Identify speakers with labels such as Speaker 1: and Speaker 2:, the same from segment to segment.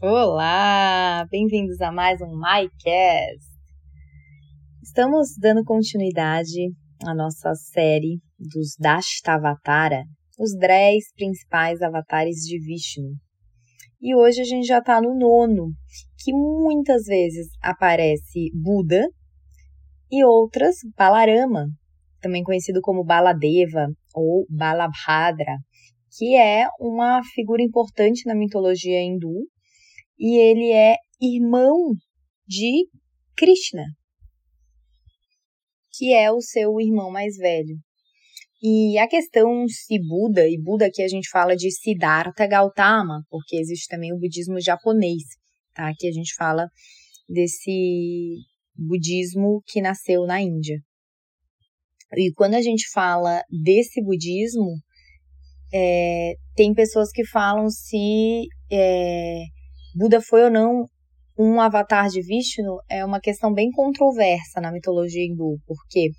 Speaker 1: Olá, bem-vindos a mais um MyCast. Estamos dando continuidade à nossa série dos Dashtavatara, os 10 principais avatares de Vishnu. E hoje a gente já está no nono, que muitas vezes aparece Buda e outras Balarama, também conhecido como Baladeva ou Balabhadra, que é uma figura importante na mitologia hindu e ele é irmão de Krishna, que é o seu irmão mais velho. E a questão se Buda, e Buda aqui a gente fala de Siddhartha Gautama, porque existe também o budismo japonês, tá? Que a gente fala desse budismo que nasceu na Índia. E quando a gente fala desse budismo, é, tem pessoas que falam se é, Buda foi ou não um avatar de Vishnu é uma questão bem controversa na mitologia hindu, porque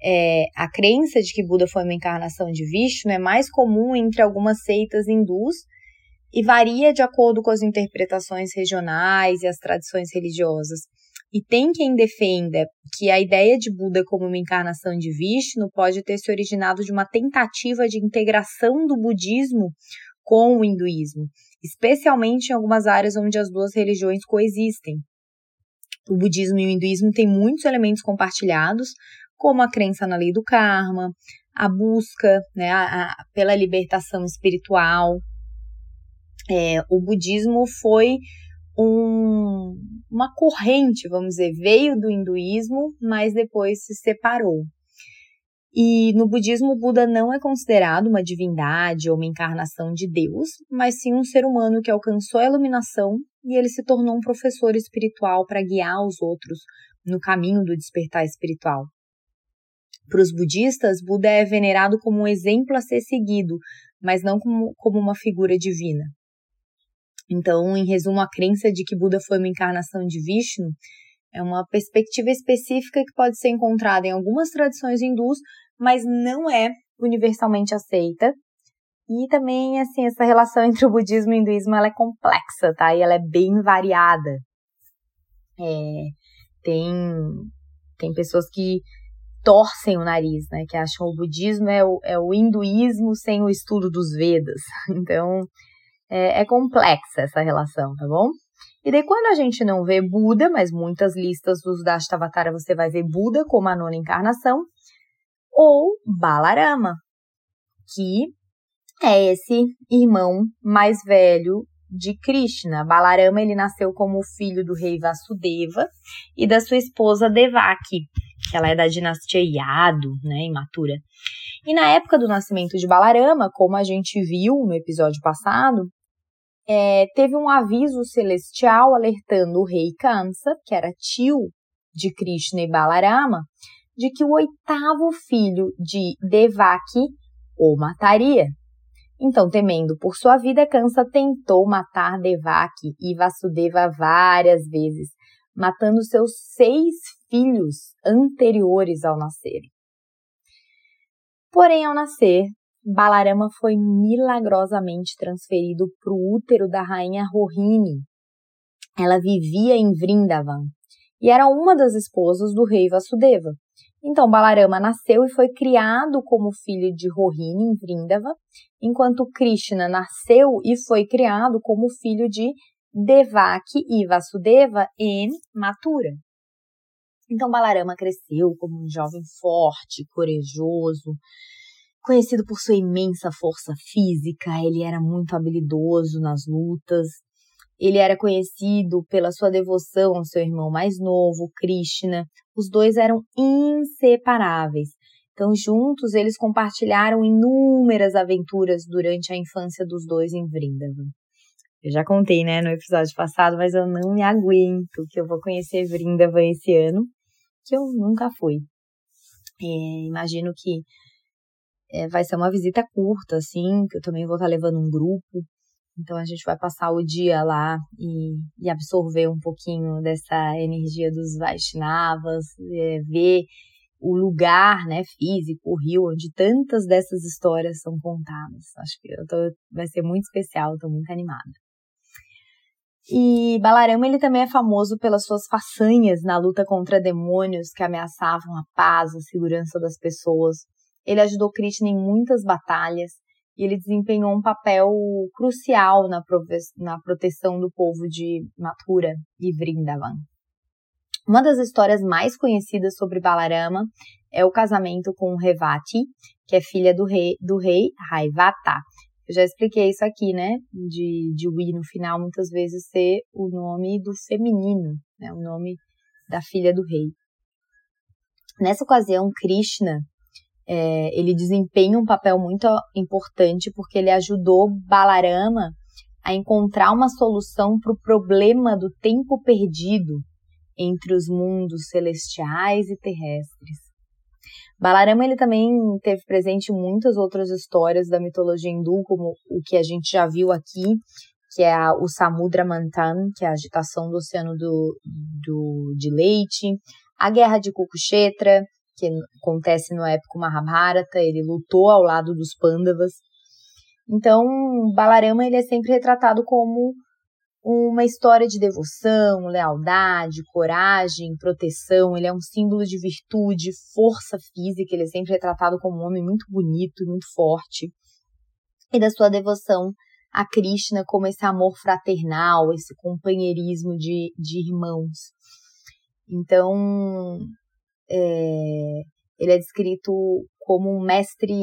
Speaker 1: é, a crença de que Buda foi uma encarnação de Vishnu é mais comum entre algumas seitas hindus e varia de acordo com as interpretações regionais e as tradições religiosas. E tem quem defenda que a ideia de Buda como uma encarnação de Vishnu pode ter se originado de uma tentativa de integração do budismo com o hinduísmo, especialmente em algumas áreas onde as duas religiões coexistem. O budismo e o hinduísmo têm muitos elementos compartilhados, como a crença na lei do karma, a busca né, a, a, pela libertação espiritual. É, o budismo foi um, uma corrente, vamos dizer, veio do hinduísmo, mas depois se separou. E no budismo, o Buda não é considerado uma divindade ou uma encarnação de Deus, mas sim um ser humano que alcançou a iluminação e ele se tornou um professor espiritual para guiar os outros no caminho do despertar espiritual. Para os budistas, Buda é venerado como um exemplo a ser seguido, mas não como, como uma figura divina. Então, em resumo, a crença de que Buda foi uma encarnação de Vishnu é uma perspectiva específica que pode ser encontrada em algumas tradições hindus, mas não é universalmente aceita. E também, assim, essa relação entre o budismo e o hinduísmo ela é complexa, tá? E ela é bem variada. É, tem, tem pessoas que torcem o nariz, né? Que acham o budismo é o, é o hinduísmo sem o estudo dos Vedas. Então, é, é complexa essa relação, tá bom? E daí, quando a gente não vê Buda, mas muitas listas dos Dashtavatara você vai ver Buda como a nona encarnação, ou Balarama, que é esse irmão mais velho de Krishna. Balarama ele nasceu como filho do rei Vasudeva e da sua esposa Devaki, que ela é da dinastia Yadu, né, imatura. E na época do nascimento de Balarama, como a gente viu no episódio passado, é, teve um aviso celestial alertando o rei Kamsa, que era tio de Krishna e Balarama, de que o oitavo filho de Devaki o mataria. Então, temendo por sua vida, Kansa tentou matar Devaki e Vasudeva várias vezes, matando seus seis filhos anteriores ao nascer. Porém, ao nascer, Balarama foi milagrosamente transferido para o útero da rainha Rohini. Ela vivia em Vrindavan e era uma das esposas do rei Vasudeva. Então, Balarama nasceu e foi criado como filho de Rohini em Vrindava, enquanto Krishna nasceu e foi criado como filho de Devaki e Vasudeva em Mathura. Então, Balarama cresceu como um jovem forte, corajoso, conhecido por sua imensa força física, ele era muito habilidoso nas lutas. Ele era conhecido pela sua devoção ao seu irmão mais novo, Krishna. Os dois eram inseparáveis. Então, juntos, eles compartilharam inúmeras aventuras durante a infância dos dois em Vrindavan. Eu já contei, né, no episódio passado, mas eu não me aguento que eu vou conhecer Vrindavan esse ano, que eu nunca fui. É, imagino que é, vai ser uma visita curta, assim, que eu também vou estar levando um grupo. Então a gente vai passar o dia lá e, e absorver um pouquinho dessa energia dos Vaishnavas, é, ver o lugar, né, físico, o rio, onde tantas dessas histórias são contadas. Acho que tô, vai ser muito especial, estou muito animada. E Balarama ele também é famoso pelas suas façanhas na luta contra demônios que ameaçavam a paz, a segurança das pessoas. Ele ajudou Krishna em muitas batalhas e ele desempenhou um papel crucial na, na proteção do povo de Mathura e Vrindavan. Uma das histórias mais conhecidas sobre Balarama é o casamento com Revati, que é filha do rei, do rei Raivata. Eu já expliquei isso aqui, né? De, de Wi no final muitas vezes ser o nome do feminino, né? O nome da filha do rei. Nessa ocasião, Krishna é, ele desempenha um papel muito importante porque ele ajudou Balarama a encontrar uma solução para o problema do tempo perdido entre os mundos celestiais e terrestres. Balarama ele também teve presente muitas outras histórias da mitologia hindu, como o que a gente já viu aqui, que é a, o Samudra Manthan, que é a agitação do oceano do, do, de leite, a guerra de Kukukshetra, que acontece no épico Mahabharata, ele lutou ao lado dos Pandavas. Então, Balarama ele é sempre retratado como uma história de devoção, lealdade, coragem, proteção. Ele é um símbolo de virtude, força física. Ele é sempre retratado como um homem muito bonito, muito forte. E da sua devoção a Krishna como esse amor fraternal, esse companheirismo de, de irmãos. Então, é, ele é descrito como um mestre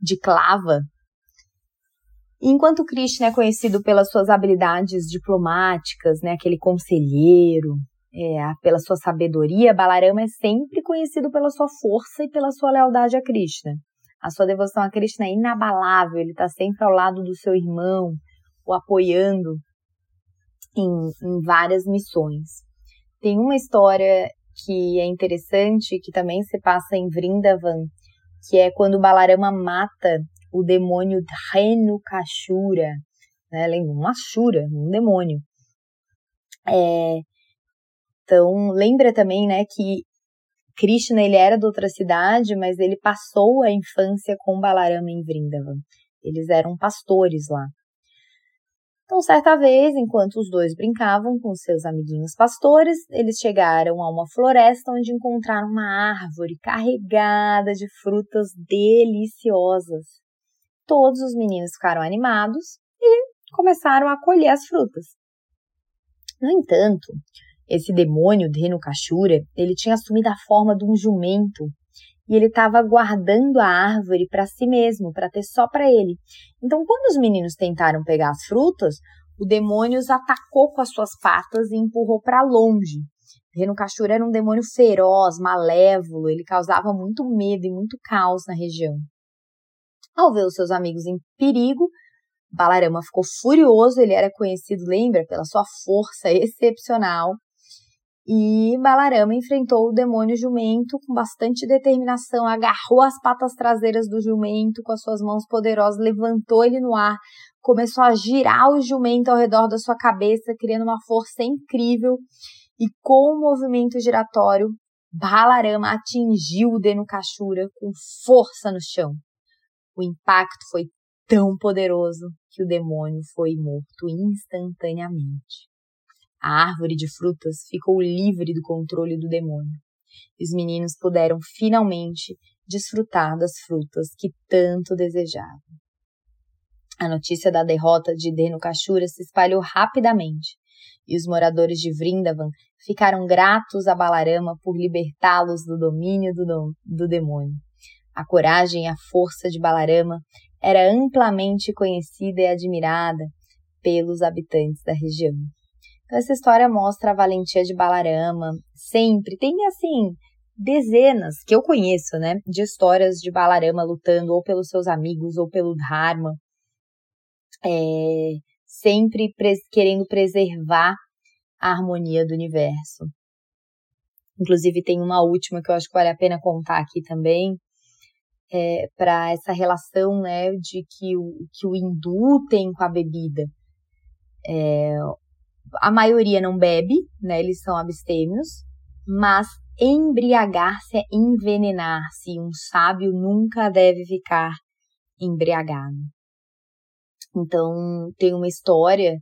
Speaker 1: de clava. Enquanto Krishna é conhecido pelas suas habilidades diplomáticas, né, aquele conselheiro, é, pela sua sabedoria, Balarama é sempre conhecido pela sua força e pela sua lealdade a Krishna. A sua devoção a Krishna é inabalável, ele está sempre ao lado do seu irmão, o apoiando em, em várias missões. Tem uma história que é interessante, que também se passa em Vrindavan, que é quando Balarama mata o demônio Dhenukashura, né? Lembra? Um Ashura, um demônio. É, então, lembra também, né, que Krishna, ele era de outra cidade, mas ele passou a infância com Balarama em Vrindavan. Eles eram pastores lá. Então, certa vez, enquanto os dois brincavam com seus amiguinhos pastores, eles chegaram a uma floresta onde encontraram uma árvore carregada de frutas deliciosas. Todos os meninos ficaram animados e começaram a colher as frutas. No entanto, esse demônio Dhenukashura, ele tinha assumido a forma de um jumento e ele estava guardando a árvore para si mesmo, para ter só para ele. Então, quando os meninos tentaram pegar as frutas, o demônio os atacou com as suas patas e empurrou para longe. Renukashura era um demônio feroz, malévolo, ele causava muito medo e muito caos na região. Ao ver os seus amigos em perigo, Balarama ficou furioso, ele era conhecido, lembra, pela sua força excepcional, e Balarama enfrentou o demônio jumento com bastante determinação, agarrou as patas traseiras do jumento com as suas mãos poderosas, levantou ele no ar, começou a girar o jumento ao redor da sua cabeça, criando uma força incrível. E com o movimento giratório, Balarama atingiu o Denukashura com força no chão. O impacto foi tão poderoso que o demônio foi morto instantaneamente. A árvore de frutas ficou livre do controle do demônio. E os meninos puderam finalmente desfrutar das frutas que tanto desejavam. A notícia da derrota de Dhenukashura se espalhou rapidamente, e os moradores de Vrindavan ficaram gratos a Balarama por libertá-los do domínio do, do demônio. A coragem e a força de Balarama era amplamente conhecida e admirada pelos habitantes da região. Essa história mostra a valentia de Balarama. Sempre tem, assim, dezenas que eu conheço, né, de histórias de Balarama lutando ou pelos seus amigos ou pelo Dharma. É, sempre pres querendo preservar a harmonia do universo. Inclusive, tem uma última que eu acho que vale a pena contar aqui também, é, para essa relação né, de que o, que o hindu tem com a bebida. É, a maioria não bebe, né? Eles são abstêmios, mas embriagar-se é envenenar-se. Um sábio nunca deve ficar embriagado. Então, tem uma história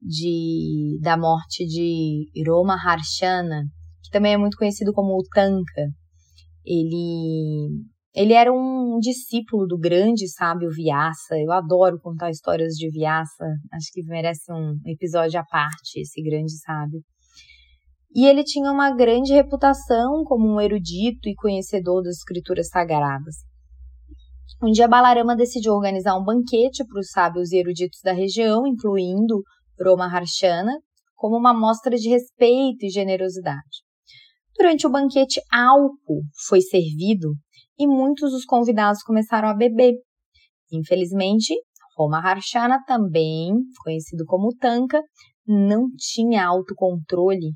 Speaker 1: de, da morte de Roma Harshana, que também é muito conhecido como o Tanka. Ele, ele era um discípulo do grande sábio Vyasa. Eu adoro contar histórias de Vyasa. Acho que merece um episódio à parte, esse grande sábio. E ele tinha uma grande reputação como um erudito e conhecedor das escrituras sagradas. Um dia Balarama decidiu organizar um banquete para os sábios e eruditos da região, incluindo Roma Harshana, como uma mostra de respeito e generosidade. Durante o banquete, álcool foi servido e muitos dos convidados começaram a beber. Infelizmente, Roma Harshana, também conhecido como Tanka, não tinha autocontrole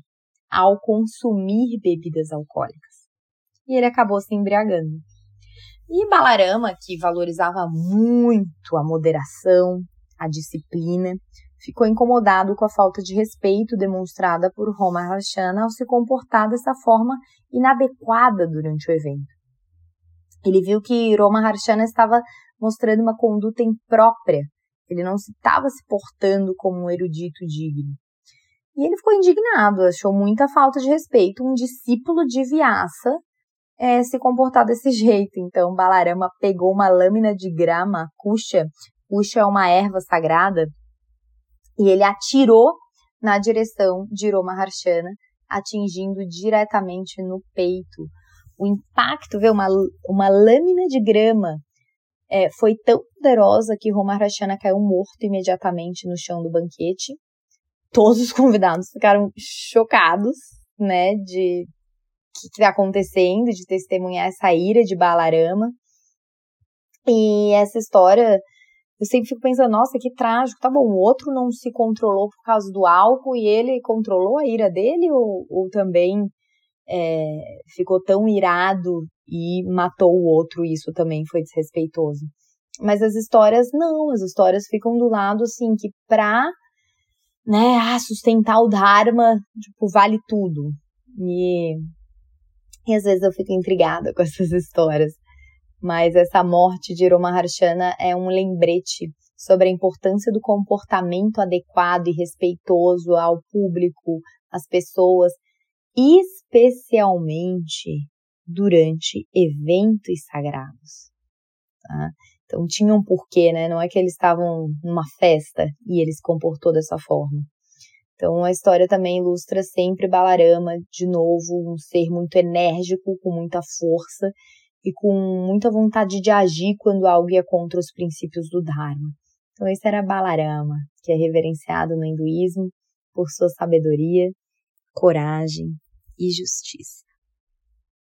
Speaker 1: ao consumir bebidas alcoólicas. E ele acabou se embriagando. E Balarama, que valorizava muito a moderação, a disciplina, ficou incomodado com a falta de respeito demonstrada por Roma Harshana ao se comportar dessa forma inadequada durante o evento. Ele viu que Roma Harshana estava mostrando uma conduta imprópria, ele não estava se portando como um erudito digno. E ele ficou indignado, achou muita falta de respeito um discípulo de Vyasa é, se comportar desse jeito. Então, Balarama pegou uma lâmina de grama, kusha, kusha é uma erva sagrada, e ele atirou na direção de Roma Harshana, atingindo diretamente no peito. O impacto, vê, uma, uma lâmina de grama é, foi tão poderosa que Roma Harshana caiu morto imediatamente no chão do banquete. Todos os convidados ficaram chocados, né, de que está acontecendo, de testemunhar essa ira de Balarama. E essa história eu sempre fico pensando, nossa, que trágico, tá bom, o outro não se controlou por causa do álcool e ele controlou a ira dele ou, ou também é, ficou tão irado e matou o outro isso também foi desrespeitoso. Mas as histórias não, as histórias ficam do lado assim que pra né, ah, sustentar o Dharma, tipo, vale tudo. E, e às vezes eu fico intrigada com essas histórias mas essa morte de Roma Harshana é um lembrete sobre a importância do comportamento adequado e respeitoso ao público, às pessoas, especialmente durante eventos sagrados. Tá? Então tinha um porquê, né? Não é que eles estavam numa festa e ele se comportou dessa forma. Então a história também ilustra sempre Balarama, de novo, um ser muito enérgico, com muita força e com muita vontade de agir quando algo ia contra os princípios do Dharma. Então, esse era Balarama, que é reverenciado no hinduísmo por sua sabedoria, coragem e justiça.